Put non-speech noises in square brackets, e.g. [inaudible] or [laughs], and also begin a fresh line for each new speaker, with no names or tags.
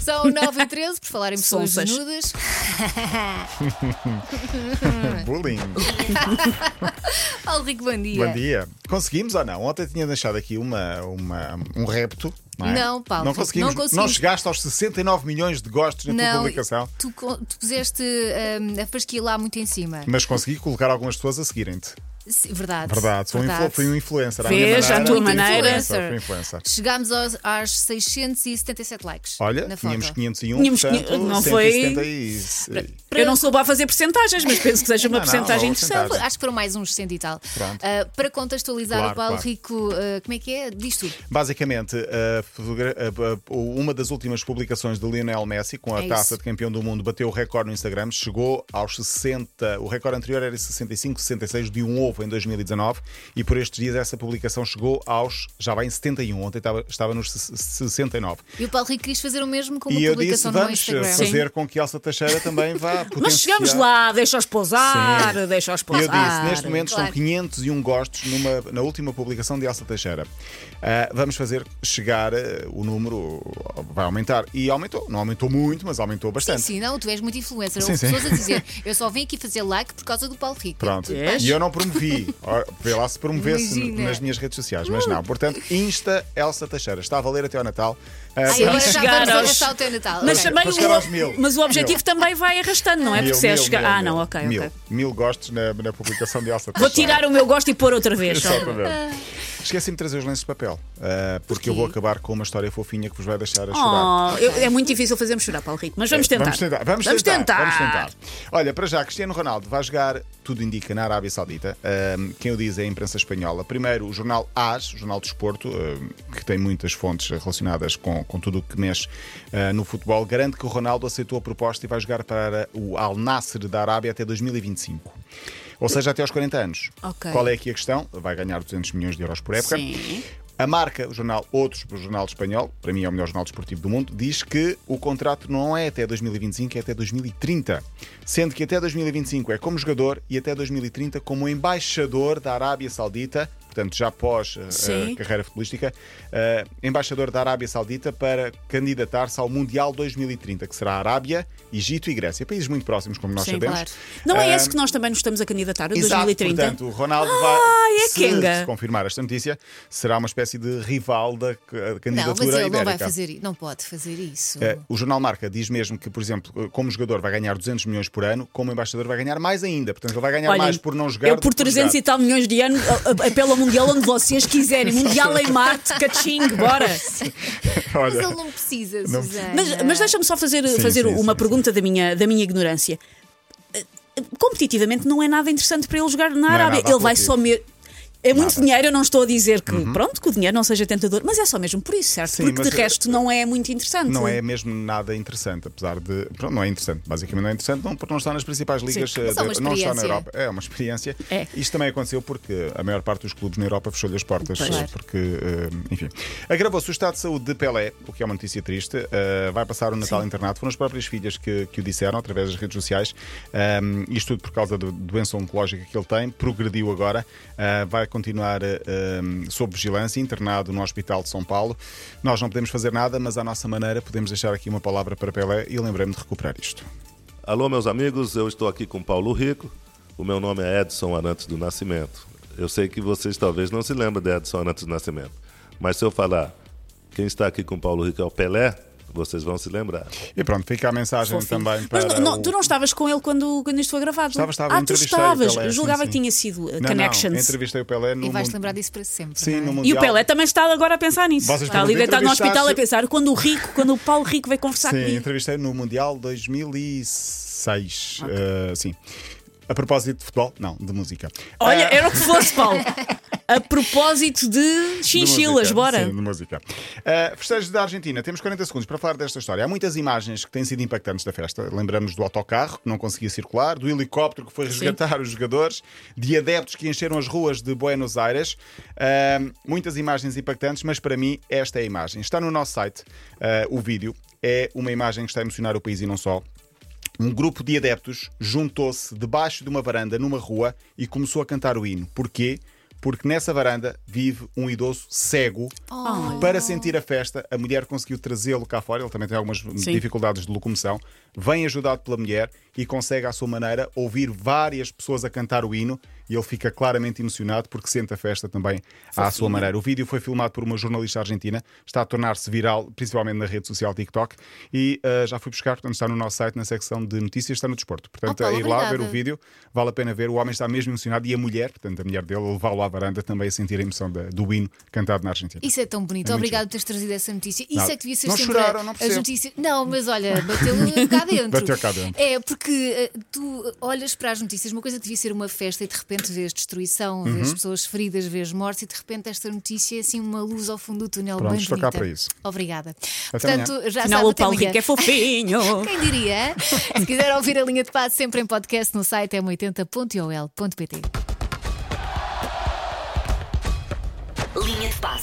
São 9 e 13, por falar em pessoas
Sonsas.
desnudas. [laughs]
Bullying. [laughs]
Paulo Rico, bom dia.
Bom dia. Conseguimos ou não? Ontem tinha deixado aqui uma, uma, um repto. Não, é?
Não, Paulo,
Não conseguimos.
não conseguimos.
chegaste aos 69 milhões de gostos na tua
Não,
publicação.
tu, tu puseste hum, a fasquia lá muito em cima.
Mas consegui colocar algumas pessoas a seguirem-te.
Sim, Verdade.
Verdade, sou um influ- fui um influencer. minha
à tua maneira.
influencer.
Influencer.
Chegámos aos, às 677 likes.
Olha,
na foto.
tínhamos 501,
Tínhamos
portanto,
não foi-
170 e-
Eu não sou boa a fazer porcentagens, mas penso que seja uma
Não, não,
porcentagem
não,
interessante.
porcentagem.
Acho que foram mais uns 100 e tal.
Pronto.
Ah, para contextualizar
Claro,
o Paulo
claro.
Rico, ah, como é que é? Diz tudo.
Basicamente, a fotogra- a- a- uma das últimas publicações de Lionel Messi com a
É
taça
isso.
de campeão do mundo bateu o recorde no Instagram, chegou aos 60. O recorde anterior era 65, 66 de um ovo em 2019 e por estes dias essa publicação chegou aos. já vai em 71. Ontem estava, estava nos 69.
E o Paulo Rico quis fazer o mesmo com uma
E eu disse:
publicação no
vamos
Instagram.
fazer com que Elsa Teixeira também vá.
Mas chegamos lá, deixa-os pousar,
Sim.
deixa-os pousar.
eu disse, neste momento
Claro.
estão 501 gostos numa, na última publicação de Elsa Teixeira. Ah, vamos fazer chegar, ah, o número vai aumentar. E aumentou. Não aumentou muito, mas aumentou
Sim,
bastante.
sim, não, tu és muito influencer.
Sim,
Houve
sim.
pessoas a dizer, [laughs] eu só vim aqui fazer like por causa do Paulo Rico.
Pronto. E eu não promovi. Vê lá se promovesse
Imagina.
nas minhas redes sociais, mas não. Portanto, Insta Elsa Teixeira. Está a valer até ao Natal. Ah,
Ai,
para-
agora já vamos arrastar o teu Natal.
Mas também o,
mil.
mas o objetivo também vai arrastando, não é?
Mil,
Porque se é
mil,
chegar.
mil,
Ah,
mil.
não, ok,
Mil.
ok.
Mil gostos na, na publicação de Elsa
Vou tirar o meu gosto e pôr outra vez.
Exatamente. Esqueci-me de trazer os lenços de papel, ah, porque eu vou acabar com uma história fofinha que vos vai deixar a chorar.
Oh, eu- é muito difícil fazermos chorar, Paulo Rico, mas vamos tentar.
Vamos tentar. Vamos, tentar. Vamos tentar. Olha, para já, Cristiano Ronaldo vai jogar, tudo indica, na Arábia Saudita. Ahm, quem o diz é a imprensa espanhola. Primeiro, o jornal AS, o jornal de Desporto, ahm, que tem muitas fontes relacionadas com, com tudo o que mexe ah, no futebol, garante que o Ronaldo aceitou a proposta e vai jogar para o Al Nasser da Arábia até 2025. Ou seja, até aos 40 anos.
Ok.
Qual é aqui a questão? Vai ganhar 200 milhões de euros por época.
Sim.
A marca, o jornal Outros, o jornal espanhol, para mim é o melhor jornal desportivo do mundo, diz que o contrato não é até 2025, é até 2030. Sendo que até 2025 é como jogador e até 2030 como embaixador da Arábia Saudita, portanto já após a-
Sim.
a carreira futebolística, eh, embaixador da Arábia Saudita para candidatar-se ao Mundial 2030, que será Arábia, Egito e Grécia. Países muito próximos, como nós
Sim,
sabemos.
claro.
Não é
Ah,
esse que nós também nos estamos a candidatar, o
Exato,
2030?
portanto, o Ronaldo
Ai,
vai,
é
se,
Kenga.
se confirmar esta notícia, será uma espécie de rival da c-
Não,
candidatura
mas ele não vai
ibérica.
fazer. Não pode fazer isso.
Eh, O jornal Marca diz mesmo que, por exemplo, como jogador vai ganhar 200 milhões por ano, como embaixador vai ganhar mais ainda. Portanto, ele vai ganhar
Olhem,
mais por não jogar.
Eu por
que
300 e tal milhões de anos a- a- apelo ao Mundial onde vocês quiserem. Mundial em Marte, caching, bora.
Mas
Olha,
ele não precisa,
Não-
Susana.
Mas, mas deixa-me só fazer,
Sim,
fazer
sim,
uma
sim,
pergunta Da, minha, da minha ignorância. Eh, Competitivamente não é nada interessante para ele jogar na
é
Arábia.
nada
ele vai só mesmo. É muito
Nada. Uhum.
dinheiro, eu não estou a dizer que pronto, que o dinheiro não seja tentador, mas é só mesmo por isso, certo?
Sim,
Porque de resto não é muito interessante.
não é mesmo nada interessante, apesar de. Pronto, não é interessante. Basicamente não é interessante não, porque não está nas principais ligas.
Sim, mas é
de- não está na. Europa. É uma experiência.
É.
Isto também aconteceu porque a maior parte dos clubes na Europa fechou-lhe as portas.
Pois.
eh, Porque, eh, enfim. Agravou-se o estado de saúde de Pelé, o que é uma notícia triste. Eh, vai passar o Natal internado. Foram as próprias filhas que, que o disseram através das redes sociais. Um, isto tudo por causa da doença oncológica que ele tem. Progrediu agora. Vai continuar uh, um, sob vigilância, internado no Hospital de São Paulo. Nós não podemos fazer nada, mas à nossa maneira podemos deixar aqui uma palavra para Pelé e lembrei-me de recuperar isto.
Alô, meus amigos, eu estou aqui com Paulo Rico. O meu nome é Edson Arantes do Nascimento. Eu sei que vocês talvez não se lembrem de Edson Arantes do Nascimento, mas se eu falar quem está aqui com Paulo Rico é o Pelé, vocês vão se lembrar.
E pronto, fica a mensagem
Fofinho.
também
Mas
para.
não, não,
o-
tu não estavas com ele quando, quando isto foi gravado?
Estava, estava,
ah, tu estavas.
Pelé,
julgava
sim,
que
sim.
tinha sido uh,
Não,
Connections.
Não, entrevistei o Pelé no
E vais
mundo-
lembrar disso para sempre.
Sim,
não é?
no
E
Mundial.
o Pelé também está agora a pensar nisso.
Vocês
está ali deitado no hospital a pensar quando o Rico, quando o Paulo Rico veio conversar
Sim,
comigo.
entrevistei no Mundial 2006. Uh, sim. A propósito de futebol? Não, de música.
Olha,
Ah,
era o que fosse, Paulo. [laughs] A propósito de
de
chinchilas,
música.
bora.
Sim, de música. Uh, festejos da Argentina. Temos 40 segundos para falar desta história. Há muitas imagens que têm sido impactantes da festa. Lembramos do autocarro, que não conseguia circular, do helicóptero que foi resgatar os jogadores, de adeptos que encheram as ruas de Buenos Aires. Uh, muitas imagens impactantes, mas para mim, esta é a imagem. Está no nosso site uh, o vídeo. É uma imagem que está a emocionar o país e não só. Um grupo de adeptos juntou-se debaixo de uma varanda numa rua e começou a cantar o hino. Porquê? Porque nessa varanda vive um idoso cego.
Oh.
Para sentir a festa, a mulher conseguiu trazê-lo cá fora. Ele também tem algumas dificuldades de locomoção. Vem ajudado pela mulher e consegue, à sua maneira, ouvir várias pessoas a cantar o hino. E ele fica claramente emocionado porque sente a festa também à sua maneira. O vídeo foi filmado por uma jornalista argentina, está a tornar-se viral, principalmente na rede social TikTok. E uh, já fui buscar, portanto, está no nosso site, na secção de notícias, está no desporto. Portanto,
Paulo,
é ir lá ver o vídeo, vale a pena ver. O homem está mesmo emocionado e a mulher, portanto, a mulher dele, levá-lo à varanda também a sentir a emoção da- do hino cantado na Argentina.
Isso é tão bonito.
É
Obrigado por teres trazido essa notícia. Isso
Nada.
é que devia ser
Não
sempre
choraram,
a-
não
as notícias. Não, mas olha, bateu cá [laughs] dentro.
Bateu cá dentro.
É, porque eh, tu olhas para as notícias, uma coisa que devia ser uma festa e de repente morte, vês destruição,
uhum.
vês pessoas feridas, vês mortes e de repente esta notícia é assim uma luz ao fundo do túnel
Pronto,
bem
estou cá para isso.
Obrigada.
Até
Portanto, já
Final,
sabe,
o Paulo Rico é fofinho. [laughs]
Quem diria? Se quiser ouvir a linha de paz sempre em podcast no site m80.ol.pt. Linha de paz.